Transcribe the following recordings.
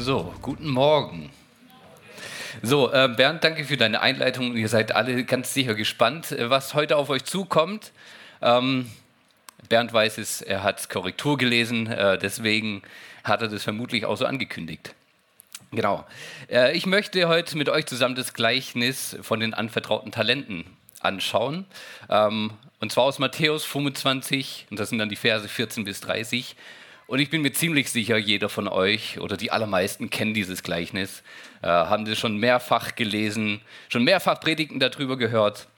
So, guten Morgen. So, äh, Bernd, danke für deine Einleitung. Ihr seid alle ganz sicher gespannt, äh, was heute auf euch zukommt. Ähm, Bernd weiß es, er hat Korrektur gelesen, äh, deswegen hat er das vermutlich auch so angekündigt. Genau. Äh, ich möchte heute mit euch zusammen das Gleichnis von den anvertrauten Talenten anschauen. Ähm, und zwar aus Matthäus 25, und das sind dann die Verse 14 bis 30. Und ich bin mir ziemlich sicher, jeder von euch oder die allermeisten kennen dieses Gleichnis, äh, haben das schon mehrfach gelesen, schon mehrfach Predigten darüber gehört.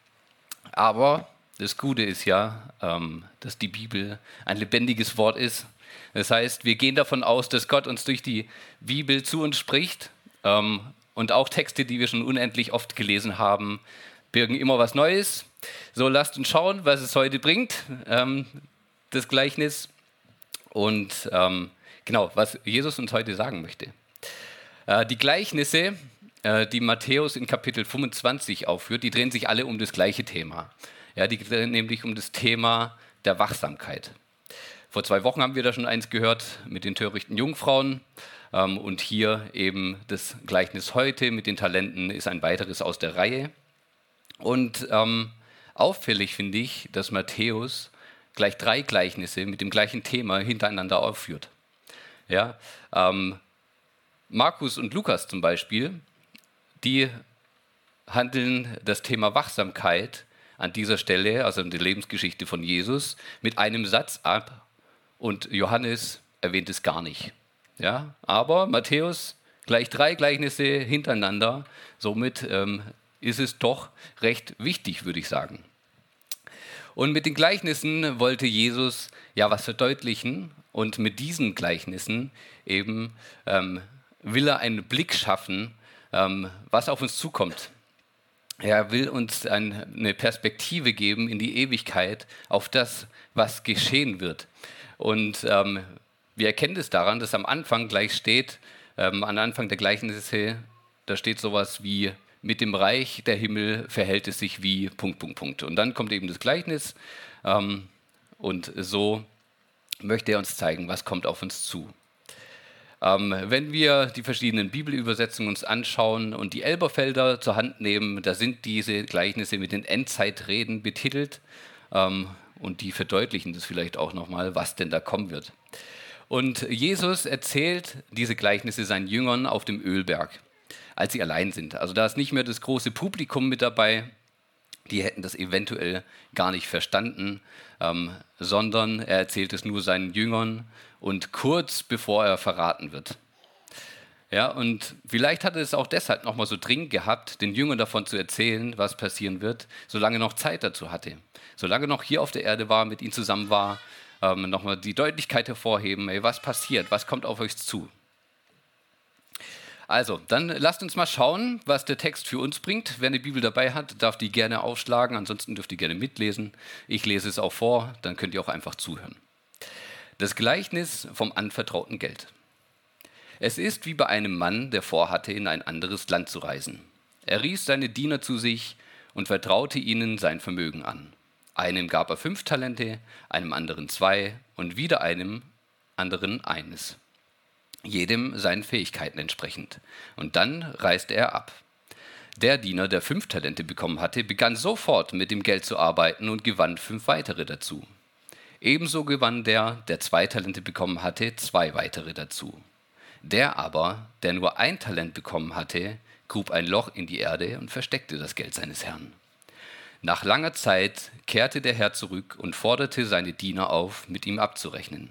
Aber das Gute ist ja, ähm, dass die Bibel ein lebendiges Wort ist. Das heißt, wir gehen davon aus, dass Gott uns durch die Bibel zu uns spricht. Ähm, und auch Texte, die wir schon unendlich oft gelesen haben, birgen immer was Neues. So lasst uns schauen, was es heute bringt, ähm, das Gleichnis. Und ähm, genau, was Jesus uns heute sagen möchte. Äh, die Gleichnisse, äh, die Matthäus in Kapitel 25 aufführt, die drehen sich alle um das gleiche Thema. Ja, die drehen nämlich um das Thema der Wachsamkeit. Vor zwei Wochen haben wir da schon eins gehört mit den törichten Jungfrauen. Ähm, und hier eben das Gleichnis heute mit den Talenten ist ein weiteres aus der Reihe. Und ähm, auffällig finde ich, dass Matthäus gleich drei Gleichnisse mit dem gleichen Thema hintereinander aufführt. Ja, ähm, Markus und Lukas zum Beispiel, die handeln das Thema Wachsamkeit an dieser Stelle, also in der Lebensgeschichte von Jesus, mit einem Satz ab und Johannes erwähnt es gar nicht. Ja, aber Matthäus gleich drei Gleichnisse hintereinander, somit ähm, ist es doch recht wichtig, würde ich sagen. Und mit den Gleichnissen wollte Jesus ja was verdeutlichen und mit diesen Gleichnissen eben ähm, will er einen Blick schaffen, ähm, was auf uns zukommt. Er will uns ein, eine Perspektive geben in die Ewigkeit auf das, was geschehen wird. Und ähm, wir erkennen es daran, dass am Anfang gleich steht, ähm, am Anfang der Gleichnisse, da steht sowas wie mit dem Reich der Himmel verhält es sich wie Punkt, Punkt, Punkt. Und dann kommt eben das Gleichnis ähm, und so möchte er uns zeigen, was kommt auf uns zu. Ähm, wenn wir die verschiedenen Bibelübersetzungen uns anschauen und die Elberfelder zur Hand nehmen, da sind diese Gleichnisse mit den Endzeitreden betitelt ähm, und die verdeutlichen das vielleicht auch nochmal, was denn da kommen wird. Und Jesus erzählt diese Gleichnisse seinen Jüngern auf dem Ölberg als sie allein sind. Also da ist nicht mehr das große Publikum mit dabei, die hätten das eventuell gar nicht verstanden, ähm, sondern er erzählt es nur seinen Jüngern und kurz bevor er verraten wird. Ja, und vielleicht hat er es auch deshalb nochmal so dringend gehabt, den Jüngern davon zu erzählen, was passieren wird, solange er noch Zeit dazu hatte. Solange er noch hier auf der Erde war, mit ihnen zusammen war, ähm, nochmal die Deutlichkeit hervorheben, ey, was passiert, was kommt auf euch zu. Also, dann lasst uns mal schauen, was der Text für uns bringt. Wer eine Bibel dabei hat, darf die gerne aufschlagen, ansonsten dürft ihr gerne mitlesen. Ich lese es auch vor, dann könnt ihr auch einfach zuhören. Das Gleichnis vom anvertrauten Geld. Es ist wie bei einem Mann, der vorhatte, in ein anderes Land zu reisen. Er rief seine Diener zu sich und vertraute ihnen sein Vermögen an. Einem gab er fünf Talente, einem anderen zwei und wieder einem anderen eines jedem seinen Fähigkeiten entsprechend. Und dann reiste er ab. Der Diener, der fünf Talente bekommen hatte, begann sofort mit dem Geld zu arbeiten und gewann fünf weitere dazu. Ebenso gewann der, der zwei Talente bekommen hatte, zwei weitere dazu. Der aber, der nur ein Talent bekommen hatte, grub ein Loch in die Erde und versteckte das Geld seines Herrn. Nach langer Zeit kehrte der Herr zurück und forderte seine Diener auf, mit ihm abzurechnen.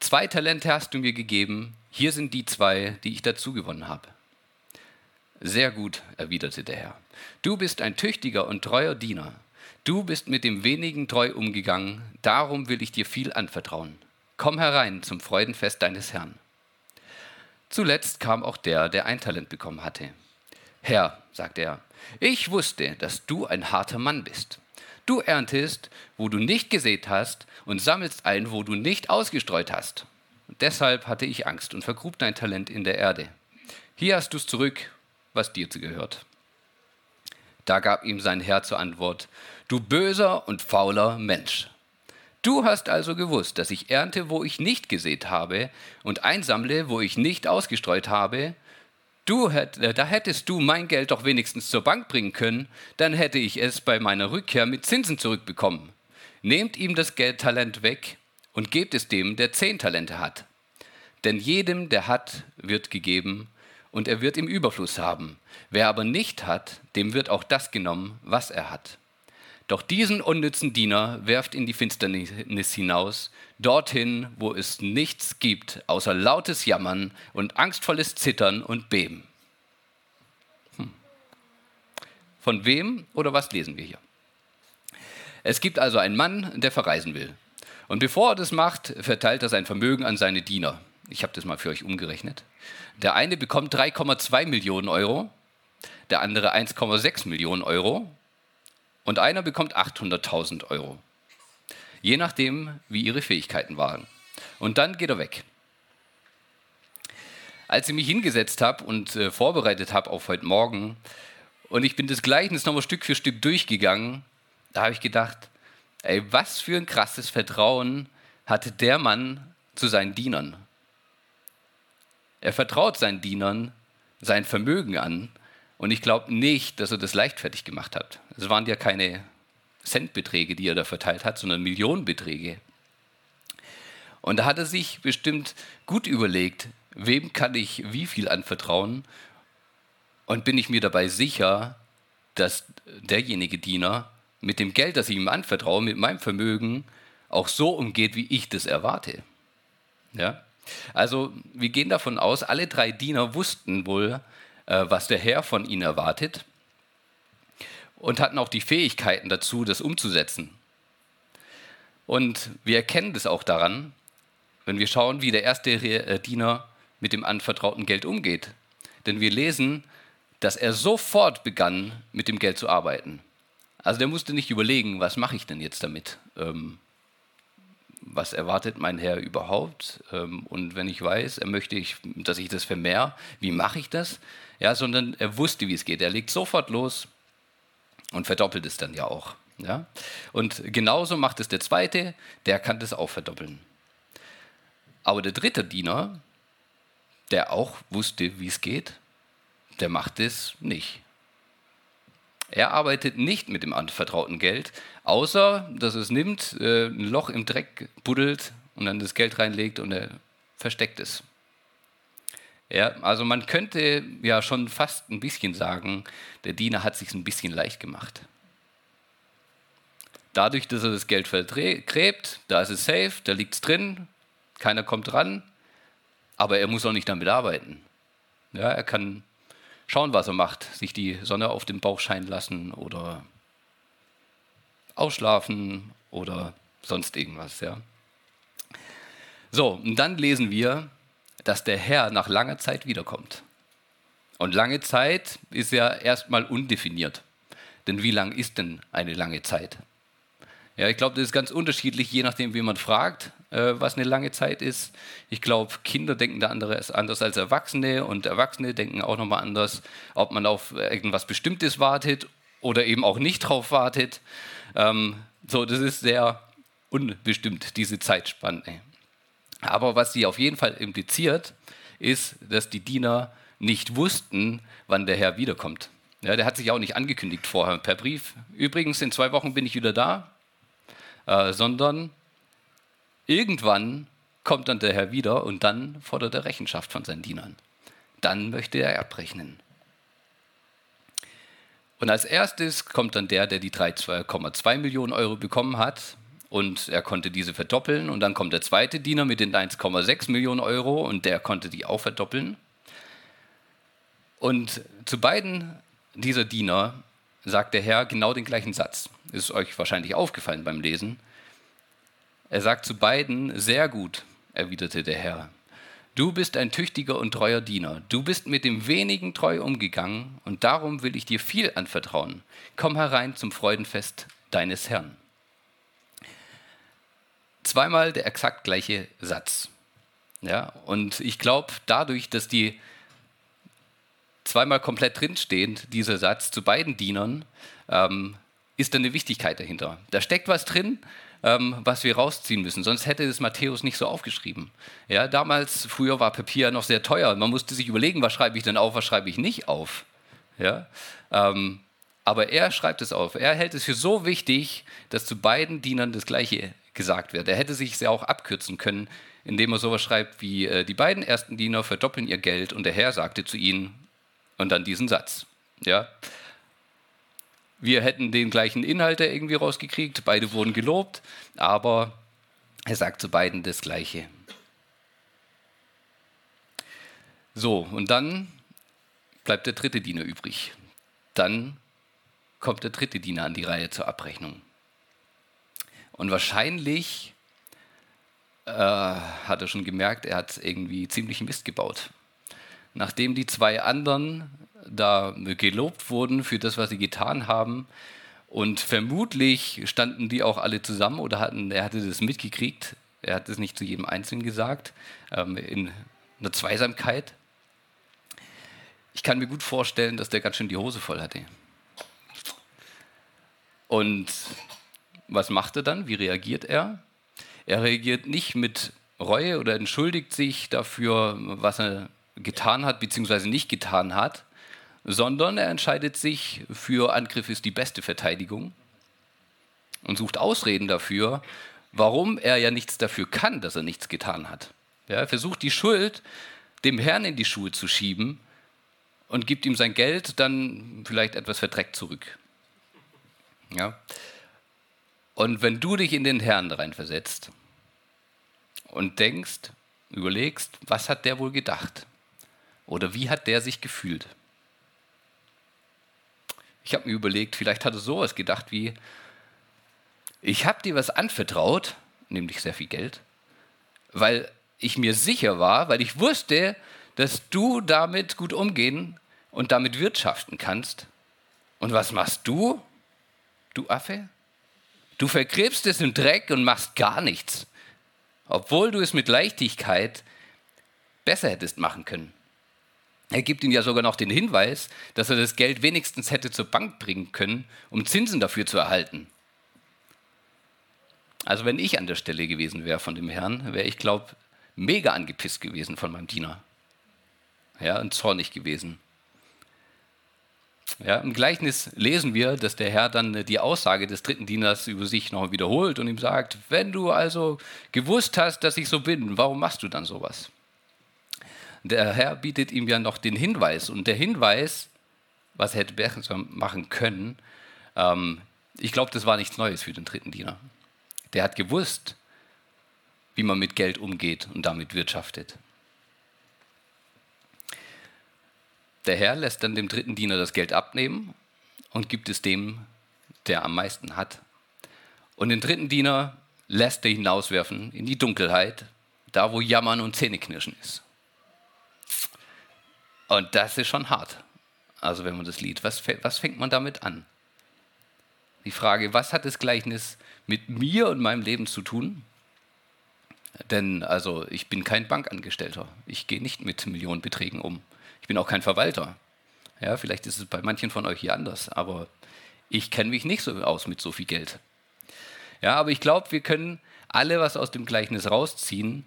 zwei Talente hast du mir gegeben, hier sind die zwei, die ich dazu gewonnen habe. Sehr gut, erwiderte der Herr. Du bist ein tüchtiger und treuer Diener. Du bist mit dem wenigen treu umgegangen, darum will ich dir viel anvertrauen. Komm herein zum Freudenfest deines Herrn. Zuletzt kam auch der, der ein Talent bekommen hatte. Herr, sagte er, ich wusste, dass du ein harter Mann bist. Du erntest, wo du nicht gesät hast, und sammelst ein, wo du nicht ausgestreut hast. Und deshalb hatte ich Angst und vergrub dein Talent in der Erde. Hier hast du es zurück, was dir gehört. Da gab ihm sein Herr zur Antwort, du böser und fauler Mensch. Du hast also gewusst, dass ich ernte, wo ich nicht gesät habe, und einsammle, wo ich nicht ausgestreut habe. Du hätt, äh, da hättest du mein Geld doch wenigstens zur Bank bringen können, dann hätte ich es bei meiner Rückkehr mit Zinsen zurückbekommen. Nehmt ihm das Geldtalent weg und gebt es dem, der zehn Talente hat. Denn jedem, der hat, wird gegeben, und er wird im Überfluss haben. Wer aber nicht hat, dem wird auch das genommen, was er hat. Doch diesen unnützen Diener werft in die Finsternis hinaus, dorthin, wo es nichts gibt, außer lautes Jammern und angstvolles Zittern und Beben. Hm. Von wem oder was lesen wir hier? Es gibt also einen Mann, der verreisen will. Und bevor er das macht, verteilt er sein Vermögen an seine Diener. Ich habe das mal für euch umgerechnet. Der eine bekommt 3,2 Millionen Euro, der andere 1,6 Millionen Euro und einer bekommt 800.000 Euro. Je nachdem, wie ihre Fähigkeiten waren. Und dann geht er weg. Als ich mich hingesetzt habe und äh, vorbereitet habe auf heute Morgen und ich bin das Gleichnis nochmal Stück für Stück durchgegangen, da habe ich gedacht, ey, was für ein krasses Vertrauen hatte der Mann zu seinen Dienern. Er vertraut seinen Dienern sein Vermögen an und ich glaube nicht, dass er das leichtfertig gemacht hat. Es waren ja keine Centbeträge, die er da verteilt hat, sondern Millionenbeträge. Und da hat er sich bestimmt gut überlegt, wem kann ich wie viel anvertrauen und bin ich mir dabei sicher, dass derjenige Diener mit dem Geld, das ich ihm anvertraue, mit meinem Vermögen, auch so umgeht, wie ich das erwarte. Ja? Also wir gehen davon aus, alle drei Diener wussten wohl, was der Herr von ihnen erwartet und hatten auch die Fähigkeiten dazu, das umzusetzen. Und wir erkennen das auch daran, wenn wir schauen, wie der erste äh, Diener mit dem anvertrauten Geld umgeht. Denn wir lesen, dass er sofort begann, mit dem Geld zu arbeiten. Also der musste nicht überlegen, was mache ich denn jetzt damit? Ähm, was erwartet mein Herr überhaupt? Ähm, und wenn ich weiß, er möchte, ich, dass ich das vermehre, wie mache ich das? Ja, sondern er wusste, wie es geht. Er legt sofort los und verdoppelt es dann ja auch. Ja? Und genauso macht es der zweite, der kann das auch verdoppeln. Aber der dritte Diener, der auch wusste, wie es geht, der macht es nicht. Er arbeitet nicht mit dem anvertrauten Geld, außer dass es nimmt, äh, ein Loch im Dreck buddelt und dann das Geld reinlegt und er versteckt es. Ja, also man könnte ja schon fast ein bisschen sagen, der Diener hat sich ein bisschen leicht gemacht. Dadurch, dass er das Geld vergräbt, da ist es safe, da liegt es drin, keiner kommt dran, aber er muss auch nicht damit arbeiten. Ja, er kann schauen, was er macht. Sich die Sonne auf den Bauch scheinen lassen oder ausschlafen oder sonst irgendwas. Ja. So, und dann lesen wir, dass der Herr nach langer Zeit wiederkommt. Und lange Zeit ist ja erstmal undefiniert. Denn wie lang ist denn eine lange Zeit? Ja, ich glaube, das ist ganz unterschiedlich, je nachdem, wie man fragt, äh, was eine lange Zeit ist. Ich glaube, Kinder denken da anders, anders als Erwachsene und Erwachsene denken auch nochmal anders, ob man auf irgendwas Bestimmtes wartet oder eben auch nicht drauf wartet. Ähm, so, das ist sehr unbestimmt, diese Zeitspanne. Aber was sie auf jeden Fall impliziert, ist, dass die Diener nicht wussten, wann der Herr wiederkommt. Ja, der hat sich auch nicht angekündigt vorher per Brief. Übrigens, in zwei Wochen bin ich wieder da. Äh, sondern irgendwann kommt dann der Herr wieder und dann fordert er Rechenschaft von seinen Dienern. Dann möchte er abrechnen. Und als erstes kommt dann der, der die 3,2 Millionen Euro bekommen hat und er konnte diese verdoppeln. Und dann kommt der zweite Diener mit den 1,6 Millionen Euro und der konnte die auch verdoppeln. Und zu beiden dieser Diener sagt der Herr genau den gleichen Satz. Ist euch wahrscheinlich aufgefallen beim Lesen. Er sagt zu beiden, sehr gut, erwiderte der Herr. Du bist ein tüchtiger und treuer Diener. Du bist mit dem wenigen treu umgegangen und darum will ich dir viel anvertrauen. Komm herein zum Freudenfest deines Herrn. Zweimal der exakt gleiche Satz. Ja, und ich glaube, dadurch, dass die zweimal komplett drinstehend, dieser Satz zu beiden Dienern, ähm, ist da eine Wichtigkeit dahinter. Da steckt was drin, ähm, was wir rausziehen müssen. Sonst hätte es Matthäus nicht so aufgeschrieben. Ja, damals, früher war Papier noch sehr teuer. Man musste sich überlegen, was schreibe ich denn auf, was schreibe ich nicht auf. Ja, ähm, aber er schreibt es auf. Er hält es für so wichtig, dass zu beiden Dienern das Gleiche gesagt wird. Er hätte sich sehr auch abkürzen können, indem er sowas schreibt wie, äh, die beiden ersten Diener verdoppeln ihr Geld und der Herr sagte zu ihnen, und dann diesen Satz. Ja, wir hätten den gleichen Inhalt irgendwie rausgekriegt, beide wurden gelobt, aber er sagt zu beiden das Gleiche. So, und dann bleibt der dritte Diener übrig. Dann kommt der dritte Diener an die Reihe zur Abrechnung. Und wahrscheinlich äh, hat er schon gemerkt, er hat irgendwie ziemlich Mist gebaut. Nachdem die zwei anderen da gelobt wurden für das, was sie getan haben. Und vermutlich standen die auch alle zusammen oder hatten, er hatte das mitgekriegt. Er hat es nicht zu jedem Einzelnen gesagt, ähm, in einer Zweisamkeit. Ich kann mir gut vorstellen, dass der ganz schön die Hose voll hatte. Und was macht er dann? Wie reagiert er? Er reagiert nicht mit Reue oder entschuldigt sich dafür, was er getan hat bzw. nicht getan hat, sondern er entscheidet sich für Angriff ist die beste Verteidigung und sucht Ausreden dafür, warum er ja nichts dafür kann, dass er nichts getan hat. Er versucht die Schuld dem Herrn in die Schuhe zu schieben und gibt ihm sein Geld dann vielleicht etwas verdreckt zurück. Ja. Und wenn du dich in den Herrn reinversetzt und denkst, überlegst, was hat der wohl gedacht? Oder wie hat der sich gefühlt? Ich habe mir überlegt, vielleicht hat er sowas gedacht wie, ich habe dir was anvertraut, nämlich sehr viel Geld, weil ich mir sicher war, weil ich wusste, dass du damit gut umgehen und damit wirtschaften kannst. Und was machst du, du Affe? Du vergräbst es im Dreck und machst gar nichts, obwohl du es mit Leichtigkeit besser hättest machen können. Er gibt ihm ja sogar noch den Hinweis, dass er das Geld wenigstens hätte zur Bank bringen können, um Zinsen dafür zu erhalten. Also wenn ich an der Stelle gewesen wäre von dem Herrn, wäre ich, glaube mega angepisst gewesen von meinem Diener. Ja, und zornig gewesen. Ja, Im Gleichnis lesen wir, dass der Herr dann die Aussage des dritten Dieners über sich noch wiederholt und ihm sagt, wenn du also gewusst hast, dass ich so bin, warum machst du dann sowas? Der Herr bietet ihm ja noch den Hinweis. Und der Hinweis, was hätte besser machen können, ähm, ich glaube, das war nichts Neues für den dritten Diener. Der hat gewusst, wie man mit Geld umgeht und damit wirtschaftet. Der Herr lässt dann dem dritten Diener das Geld abnehmen und gibt es dem, der am meisten hat. Und den dritten Diener lässt er hinauswerfen in die Dunkelheit, da wo Jammern und Zähneknirschen ist. Und das ist schon hart. Also wenn man das Lied, was, was fängt man damit an? Die Frage, was hat das Gleichnis mit mir und meinem Leben zu tun? Denn also ich bin kein Bankangestellter. Ich gehe nicht mit Millionenbeträgen um. Ich bin auch kein Verwalter. Ja, vielleicht ist es bei manchen von euch hier anders, aber ich kenne mich nicht so aus mit so viel Geld. Ja, aber ich glaube, wir können alle was aus dem Gleichnis rausziehen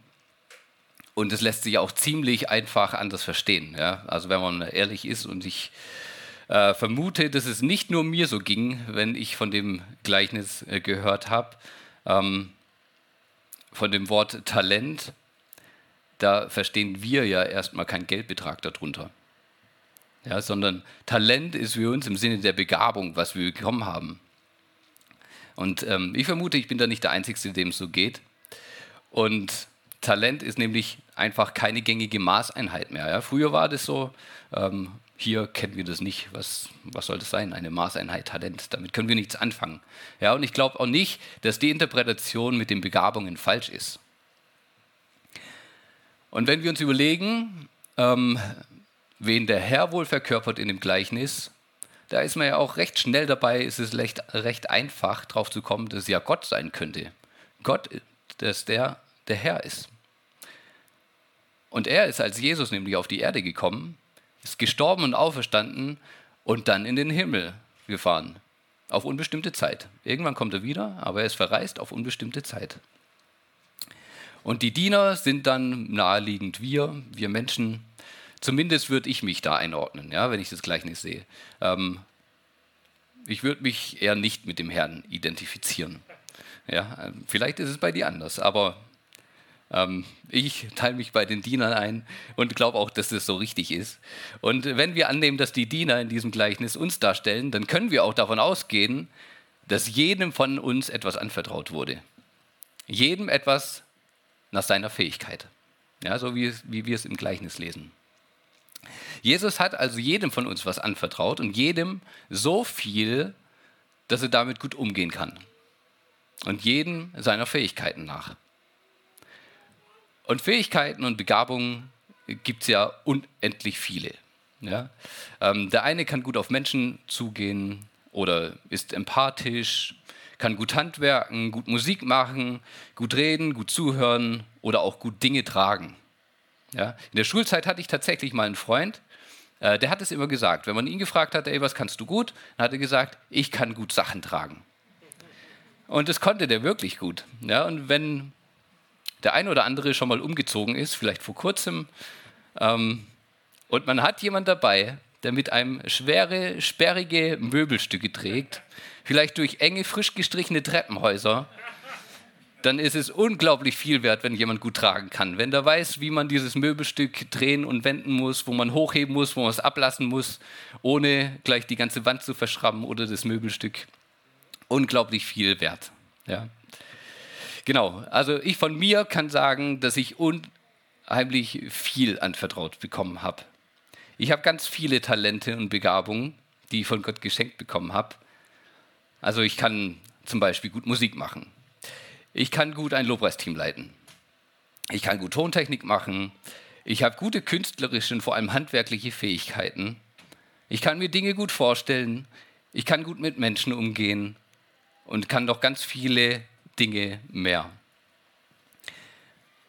und es lässt sich auch ziemlich einfach anders verstehen. Ja? Also wenn man ehrlich ist und ich äh, vermute, dass es nicht nur mir so ging, wenn ich von dem Gleichnis äh, gehört habe, ähm, von dem Wort Talent da verstehen wir ja erstmal keinen Geldbetrag darunter. Ja, sondern Talent ist für uns im Sinne der Begabung, was wir bekommen haben. Und ähm, ich vermute, ich bin da nicht der Einzige, dem es so geht. Und Talent ist nämlich einfach keine gängige Maßeinheit mehr. Ja? Früher war das so, ähm, hier kennen wir das nicht. Was, was soll das sein? Eine Maßeinheit Talent. Damit können wir nichts anfangen. Ja, und ich glaube auch nicht, dass die Interpretation mit den Begabungen falsch ist. Und wenn wir uns überlegen, ähm, wen der Herr wohl verkörpert in dem Gleichnis, da ist man ja auch recht schnell dabei, ist es recht, recht einfach drauf zu kommen, dass es ja Gott sein könnte. Gott, dass der der Herr ist. Und er ist als Jesus nämlich auf die Erde gekommen, ist gestorben und auferstanden und dann in den Himmel gefahren. Auf unbestimmte Zeit. Irgendwann kommt er wieder, aber er ist verreist auf unbestimmte Zeit. Und die Diener sind dann naheliegend wir, wir Menschen. Zumindest würde ich mich da einordnen, ja, wenn ich das Gleichnis sehe. Ähm, ich würde mich eher nicht mit dem Herrn identifizieren. Ja, vielleicht ist es bei dir anders, aber ähm, ich teile mich bei den Dienern ein und glaube auch, dass das so richtig ist. Und wenn wir annehmen, dass die Diener in diesem Gleichnis uns darstellen, dann können wir auch davon ausgehen, dass jedem von uns etwas anvertraut wurde. Jedem etwas nach seiner Fähigkeit. Ja, so wie, wie wir es im Gleichnis lesen. Jesus hat also jedem von uns was anvertraut und jedem so viel, dass er damit gut umgehen kann. Und jedem seiner Fähigkeiten nach. Und Fähigkeiten und Begabungen gibt es ja unendlich viele. Ja? Ähm, der eine kann gut auf Menschen zugehen oder ist empathisch, kann gut handwerken, gut Musik machen, gut reden, gut zuhören oder auch gut Dinge tragen. Ja? In der Schulzeit hatte ich tatsächlich mal einen Freund, äh, der hat es immer gesagt. Wenn man ihn gefragt hat, ey, was kannst du gut? Dann hat er gesagt, ich kann gut Sachen tragen. Und das konnte der wirklich gut. Ja? Und wenn der ein oder andere schon mal umgezogen ist, vielleicht vor kurzem, ähm, und man hat jemand dabei, der mit einem schwere, sperrige Möbelstücke trägt, vielleicht durch enge, frisch gestrichene Treppenhäuser, dann ist es unglaublich viel wert, wenn jemand gut tragen kann. Wenn der weiß, wie man dieses Möbelstück drehen und wenden muss, wo man hochheben muss, wo man es ablassen muss, ohne gleich die ganze Wand zu verschrammen oder das Möbelstück. Unglaublich viel wert. Ja. Genau, also ich von mir kann sagen, dass ich unheimlich viel anvertraut bekommen habe. Ich habe ganz viele Talente und Begabungen, die ich von Gott geschenkt bekommen habe. Also ich kann zum Beispiel gut Musik machen. Ich kann gut ein Lobpreisteam leiten. Ich kann gut Tontechnik machen. Ich habe gute künstlerische und vor allem handwerkliche Fähigkeiten. Ich kann mir Dinge gut vorstellen. Ich kann gut mit Menschen umgehen und kann doch ganz viele Dinge mehr.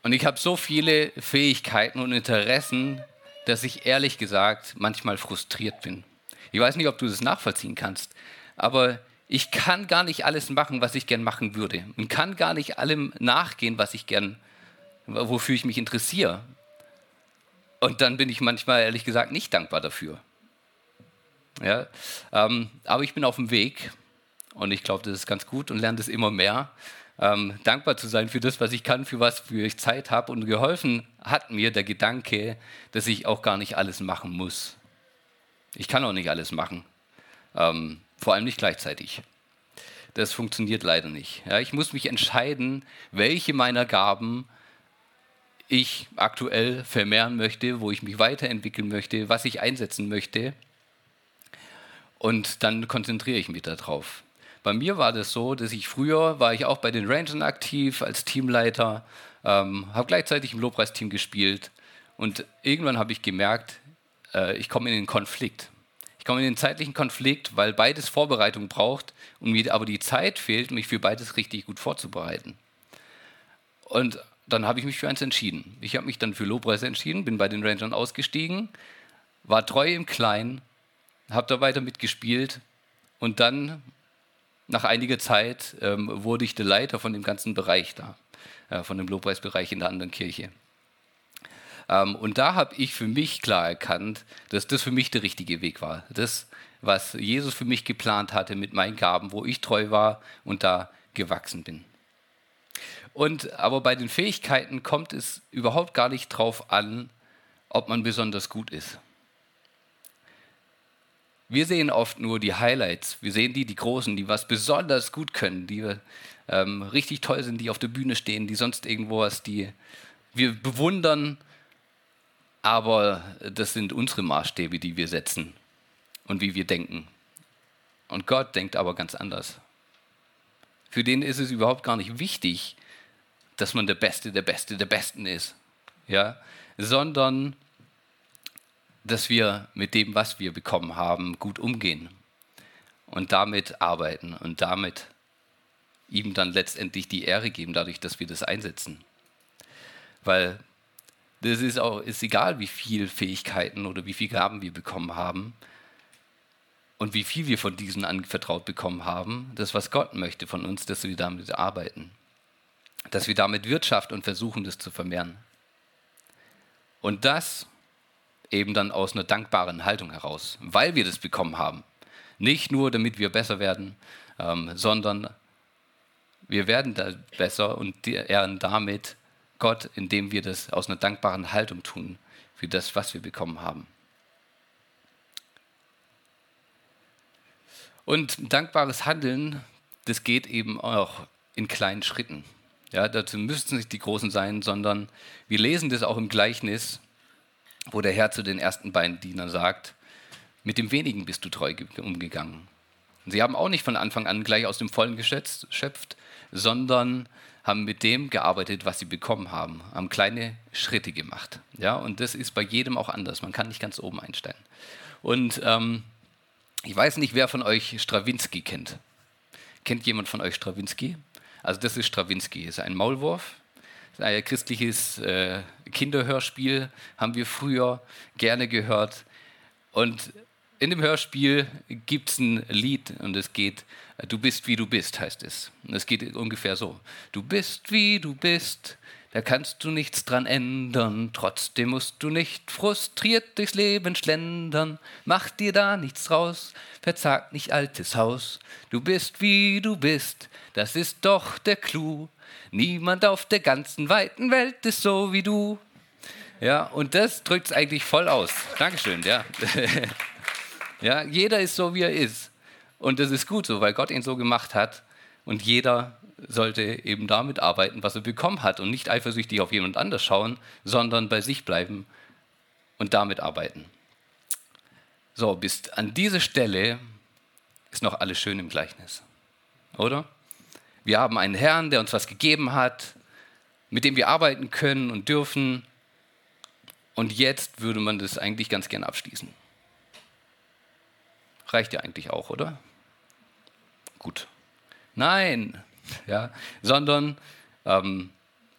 Und ich habe so viele Fähigkeiten und Interessen, dass ich ehrlich gesagt manchmal frustriert bin. Ich weiß nicht, ob du das nachvollziehen kannst, aber ich kann gar nicht alles machen, was ich gern machen würde. Und kann gar nicht allem nachgehen, was ich gern, wofür ich mich interessiere. Und dann bin ich manchmal ehrlich gesagt nicht dankbar dafür. Ja, ähm, aber ich bin auf dem Weg und ich glaube, das ist ganz gut und lerne das immer mehr. Ähm, dankbar zu sein für das, was ich kann, für was für ich Zeit habe. Und geholfen hat mir der Gedanke, dass ich auch gar nicht alles machen muss. Ich kann auch nicht alles machen. Ähm, vor allem nicht gleichzeitig. Das funktioniert leider nicht. Ja, ich muss mich entscheiden, welche meiner Gaben ich aktuell vermehren möchte, wo ich mich weiterentwickeln möchte, was ich einsetzen möchte. Und dann konzentriere ich mich darauf. Bei mir war das so, dass ich früher war ich auch bei den Rangern aktiv als Teamleiter, ähm, habe gleichzeitig im Lobpreisteam gespielt und irgendwann habe ich gemerkt, äh, ich komme in den Konflikt. Ich komme in den zeitlichen Konflikt, weil beides Vorbereitung braucht und mir aber die Zeit fehlt, mich für beides richtig gut vorzubereiten. Und dann habe ich mich für eins entschieden. Ich habe mich dann für Lobpreis entschieden, bin bei den Rangern ausgestiegen, war treu im Kleinen, habe da weiter mitgespielt und dann nach einiger Zeit ähm, wurde ich der Leiter von dem ganzen Bereich da, äh, von dem Lobpreisbereich in der anderen Kirche. Ähm, und da habe ich für mich klar erkannt, dass das für mich der richtige Weg war. Das, was Jesus für mich geplant hatte mit meinen Gaben, wo ich treu war und da gewachsen bin. Und aber bei den Fähigkeiten kommt es überhaupt gar nicht drauf an, ob man besonders gut ist. Wir sehen oft nur die Highlights. Wir sehen die, die Großen, die was besonders gut können, die ähm, richtig toll sind, die auf der Bühne stehen, die sonst irgendwo was, die wir bewundern. Aber das sind unsere Maßstäbe, die wir setzen und wie wir denken. Und Gott denkt aber ganz anders. Für den ist es überhaupt gar nicht wichtig, dass man der Beste, der Beste, der Besten ist, ja, sondern dass wir mit dem, was wir bekommen haben, gut umgehen und damit arbeiten und damit ihm dann letztendlich die Ehre geben, dadurch, dass wir das einsetzen. Weil das ist auch ist egal, wie viel Fähigkeiten oder wie viel Gaben wir bekommen haben und wie viel wir von diesen anvertraut bekommen haben. Das, was Gott möchte von uns, dass wir damit arbeiten, dass wir damit Wirtschaft und versuchen, das zu vermehren. Und das eben dann aus einer dankbaren Haltung heraus, weil wir das bekommen haben. Nicht nur, damit wir besser werden, ähm, sondern wir werden da besser und ehren damit Gott, indem wir das aus einer dankbaren Haltung tun für das, was wir bekommen haben. Und dankbares Handeln, das geht eben auch in kleinen Schritten. Ja, dazu müssten nicht die Großen sein, sondern wir lesen das auch im Gleichnis wo der Herr zu den ersten beiden Dienern sagt, mit dem wenigen bist du treu umgegangen. Sie haben auch nicht von Anfang an gleich aus dem Vollen geschöpft, sondern haben mit dem gearbeitet, was sie bekommen haben, haben kleine Schritte gemacht. Ja, und das ist bei jedem auch anders. Man kann nicht ganz oben einsteigen. Und ähm, ich weiß nicht, wer von euch Strawinski kennt. Kennt jemand von euch Strawinski? Also das ist Strawinski, ist ein Maulwurf, ein christliches äh, Kinderhörspiel, haben wir früher gerne gehört. Und in dem Hörspiel gibt es ein Lied und es geht, du bist wie du bist, heißt es. Und es geht ungefähr so. Du bist wie du bist, da kannst du nichts dran ändern, trotzdem musst du nicht frustriert durchs Leben schlendern, mach dir da nichts raus, verzagt nicht altes Haus. Du bist wie du bist, das ist doch der Clou. Niemand auf der ganzen weiten Welt ist so wie du. Ja, und das drückt es eigentlich voll aus. Dankeschön, ja. ja. Jeder ist so, wie er ist. Und das ist gut so, weil Gott ihn so gemacht hat. Und jeder sollte eben damit arbeiten, was er bekommen hat und nicht eifersüchtig auf jemand anders schauen, sondern bei sich bleiben und damit arbeiten. So, bis an diese Stelle ist noch alles schön im Gleichnis. Oder? Wir haben einen Herrn, der uns was gegeben hat, mit dem wir arbeiten können und dürfen. Und jetzt würde man das eigentlich ganz gern abschließen. Reicht ja eigentlich auch, oder? Gut. Nein, ja, sondern ähm,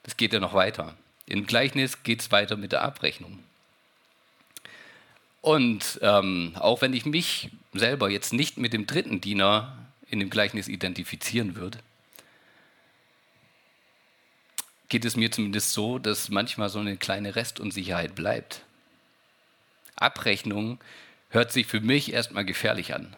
es geht ja noch weiter. Im Gleichnis geht es weiter mit der Abrechnung. Und ähm, auch wenn ich mich selber jetzt nicht mit dem dritten Diener in dem Gleichnis identifizieren würde, geht es mir zumindest so, dass manchmal so eine kleine Restunsicherheit bleibt. Abrechnung hört sich für mich erstmal gefährlich an.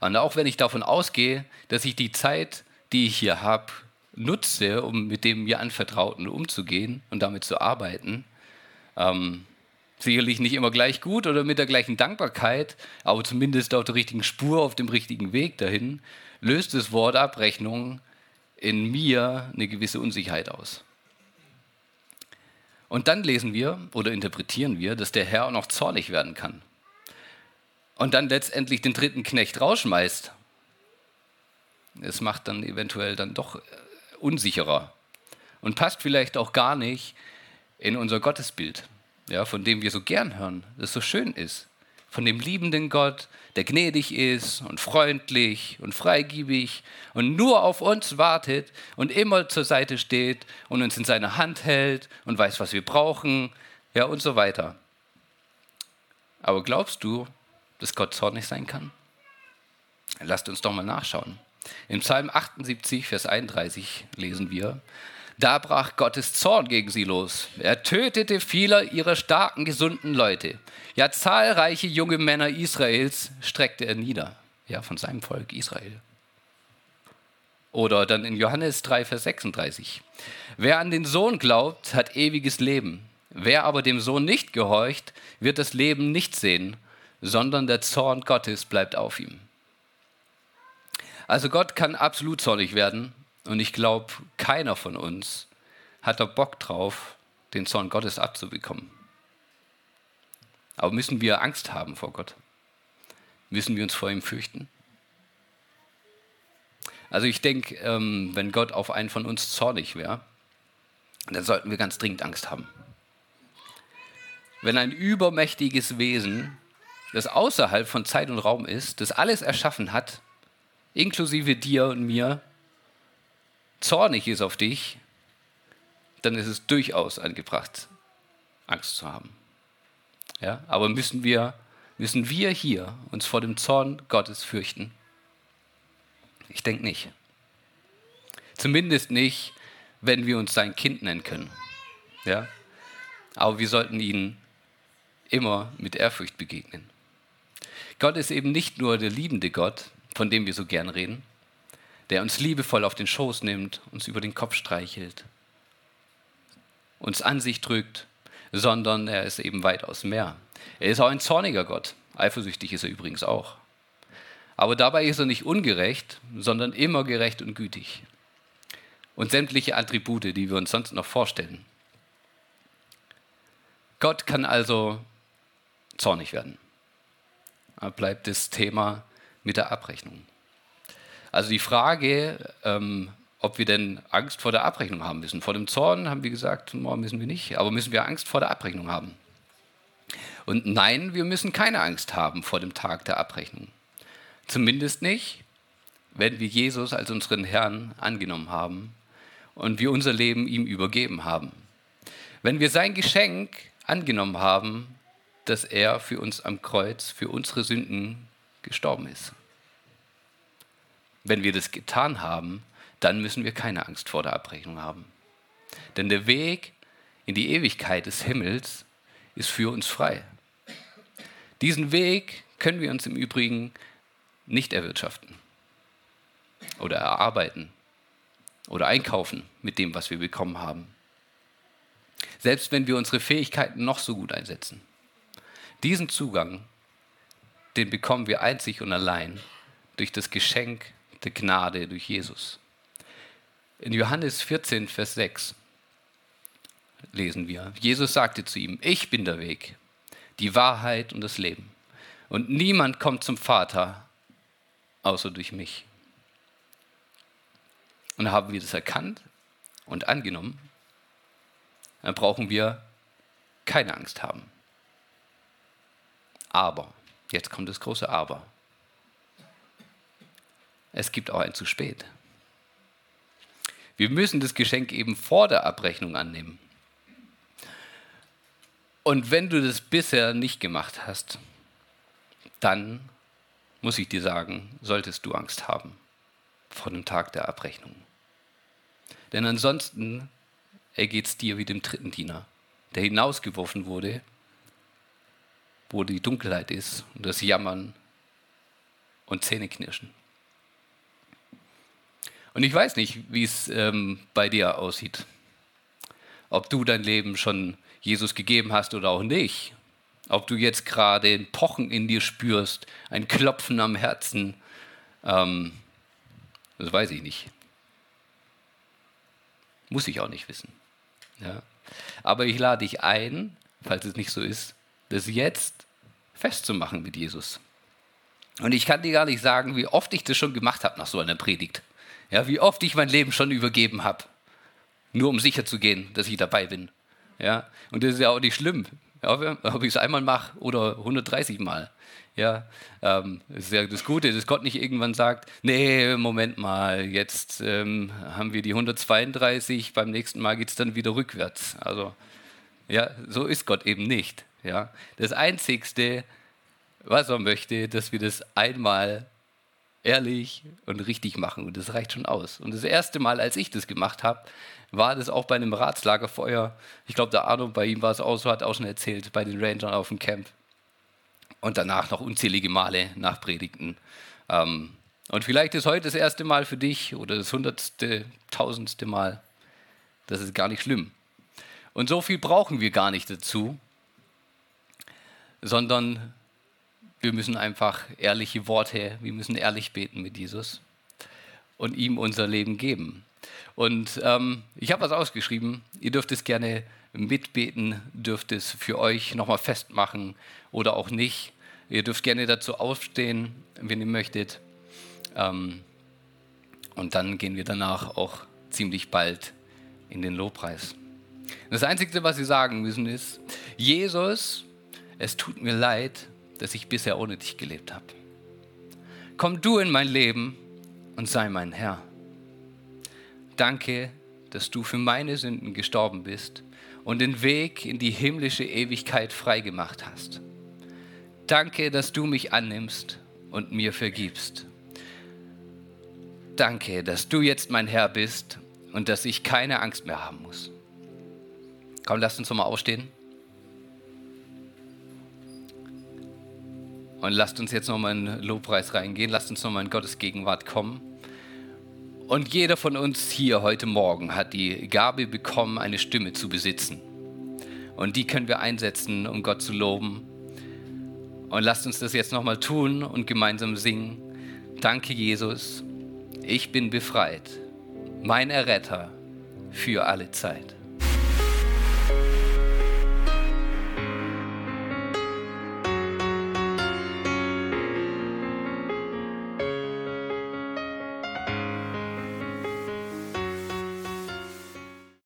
Und auch wenn ich davon ausgehe, dass ich die Zeit, die ich hier habe, nutze, um mit dem mir Anvertrauten umzugehen und damit zu arbeiten, ähm, sicherlich nicht immer gleich gut oder mit der gleichen Dankbarkeit, aber zumindest auf der richtigen Spur, auf dem richtigen Weg dahin, löst das Wort Abrechnung in mir eine gewisse Unsicherheit aus. Und dann lesen wir oder interpretieren wir, dass der Herr auch noch zornig werden kann. Und dann letztendlich den dritten Knecht rausschmeißt. Es macht dann eventuell dann doch äh, unsicherer und passt vielleicht auch gar nicht in unser Gottesbild, ja, von dem wir so gern hören, das so schön ist von dem liebenden Gott, der gnädig ist und freundlich und freigiebig und nur auf uns wartet und immer zur Seite steht und uns in seine Hand hält und weiß, was wir brauchen, ja und so weiter. Aber glaubst du, dass Gott zornig sein kann? Lasst uns doch mal nachschauen. Im Psalm 78, Vers 31 lesen wir, da brach Gottes Zorn gegen sie los. Er tötete viele ihrer starken, gesunden Leute. Ja, zahlreiche junge Männer Israels streckte er nieder. Ja, von seinem Volk Israel. Oder dann in Johannes 3, Vers 36. Wer an den Sohn glaubt, hat ewiges Leben. Wer aber dem Sohn nicht gehorcht, wird das Leben nicht sehen, sondern der Zorn Gottes bleibt auf ihm. Also Gott kann absolut zornig werden und ich glaube, keiner von uns hat da Bock drauf, den Zorn Gottes abzubekommen. Aber müssen wir Angst haben vor Gott? Müssen wir uns vor ihm fürchten? Also ich denke, ähm, wenn Gott auf einen von uns zornig wäre, dann sollten wir ganz dringend Angst haben. Wenn ein übermächtiges Wesen, das außerhalb von Zeit und Raum ist, das alles erschaffen hat, inklusive dir und mir, zornig ist auf dich, dann ist es durchaus angebracht, Angst zu haben. Ja, aber müssen wir, müssen wir hier uns vor dem Zorn Gottes fürchten? Ich denke nicht. Zumindest nicht, wenn wir uns sein Kind nennen können. Ja? Aber wir sollten ihn immer mit Ehrfurcht begegnen. Gott ist eben nicht nur der liebende Gott, von dem wir so gern reden, der uns liebevoll auf den Schoß nimmt, uns über den Kopf streichelt, uns an sich drückt, sondern er ist eben weitaus mehr. Er ist auch ein zorniger Gott. Eifersüchtig ist er übrigens auch. Aber dabei ist er nicht ungerecht, sondern immer gerecht und gütig und sämtliche Attribute, die wir uns sonst noch vorstellen. Gott kann also zornig werden. Da bleibt das Thema mit der Abrechnung. Also die Frage, ähm, ob wir denn Angst vor der Abrechnung haben müssen. Vor dem Zorn haben wir gesagt, müssen wir nicht, aber müssen wir Angst vor der Abrechnung haben. Und nein, wir müssen keine Angst haben vor dem Tag der Abrechnung. Zumindest nicht, wenn wir Jesus als unseren Herrn angenommen haben und wir unser Leben ihm übergeben haben. Wenn wir sein Geschenk angenommen haben, dass er für uns am Kreuz, für unsere Sünden gestorben ist. Wenn wir das getan haben, dann müssen wir keine Angst vor der Abrechnung haben. Denn der Weg in die Ewigkeit des Himmels ist für uns frei. Diesen Weg können wir uns im Übrigen nicht erwirtschaften oder erarbeiten oder einkaufen mit dem, was wir bekommen haben. Selbst wenn wir unsere Fähigkeiten noch so gut einsetzen. Diesen Zugang, den bekommen wir einzig und allein durch das Geschenk der Gnade durch Jesus. In Johannes 14, Vers 6 lesen wir, Jesus sagte zu ihm, ich bin der Weg, die Wahrheit und das Leben. Und niemand kommt zum Vater außer durch mich. Und haben wir das erkannt und angenommen, dann brauchen wir keine Angst haben. Aber, jetzt kommt das große Aber. Es gibt auch ein zu spät. Wir müssen das Geschenk eben vor der Abrechnung annehmen. Und wenn du das bisher nicht gemacht hast, dann muss ich dir sagen, solltest du Angst haben vor dem Tag der Abrechnung. Denn ansonsten ergeht es dir wie dem dritten Diener, der hinausgeworfen wurde, wo die Dunkelheit ist und das Jammern und Zähneknirschen. Und ich weiß nicht, wie es ähm, bei dir aussieht. Ob du dein Leben schon Jesus gegeben hast oder auch nicht. Ob du jetzt gerade ein Pochen in dir spürst, ein Klopfen am Herzen. Ähm, das weiß ich nicht. Muss ich auch nicht wissen. Ja. Aber ich lade dich ein, falls es nicht so ist, das jetzt festzumachen mit Jesus. Und ich kann dir gar nicht sagen, wie oft ich das schon gemacht habe nach so einer Predigt. Ja, wie oft ich mein Leben schon übergeben habe, nur um sicher zu gehen, dass ich dabei bin. Ja, und das ist ja auch nicht schlimm, ja, ob ich es einmal mache oder 130 Mal. Ja, ähm, das ist ja das Gute, dass Gott nicht irgendwann sagt, nee, Moment mal, jetzt ähm, haben wir die 132, beim nächsten Mal geht es dann wieder rückwärts. Also, ja, so ist Gott eben nicht. Ja, das Einzigste, was er möchte, dass wir das einmal ehrlich und richtig machen und das reicht schon aus. Und das erste Mal, als ich das gemacht habe, war das auch bei einem Ratslagerfeuer. Ich glaube, der Arno, bei ihm war es auch so, hat auch schon erzählt, bei den Rangern auf dem Camp und danach noch unzählige Male nach Predigten. Ähm, Und vielleicht ist heute das erste Mal für dich oder das hundertste, tausendste Mal. Das ist gar nicht schlimm. Und so viel brauchen wir gar nicht dazu, sondern wir müssen einfach ehrliche Worte, wir müssen ehrlich beten mit Jesus und ihm unser Leben geben. Und ähm, ich habe was ausgeschrieben. Ihr dürft es gerne mitbeten, dürft es für euch nochmal festmachen oder auch nicht. Ihr dürft gerne dazu aufstehen, wenn ihr möchtet. Ähm, und dann gehen wir danach auch ziemlich bald in den Lobpreis. Das Einzige, was Sie sagen müssen, ist, Jesus, es tut mir leid, dass ich bisher ohne dich gelebt habe. Komm du in mein Leben und sei mein Herr. Danke, dass du für meine Sünden gestorben bist und den Weg in die himmlische Ewigkeit freigemacht hast. Danke, dass du mich annimmst und mir vergibst. Danke, dass du jetzt mein Herr bist und dass ich keine Angst mehr haben muss. Komm, lasst uns nochmal aufstehen. Und lasst uns jetzt nochmal in Lobpreis reingehen. Lasst uns nochmal in Gottes Gegenwart kommen. Und jeder von uns hier heute Morgen hat die Gabe bekommen, eine Stimme zu besitzen. Und die können wir einsetzen, um Gott zu loben. Und lasst uns das jetzt nochmal tun und gemeinsam singen. Danke, Jesus. Ich bin befreit. Mein Erretter für alle Zeit.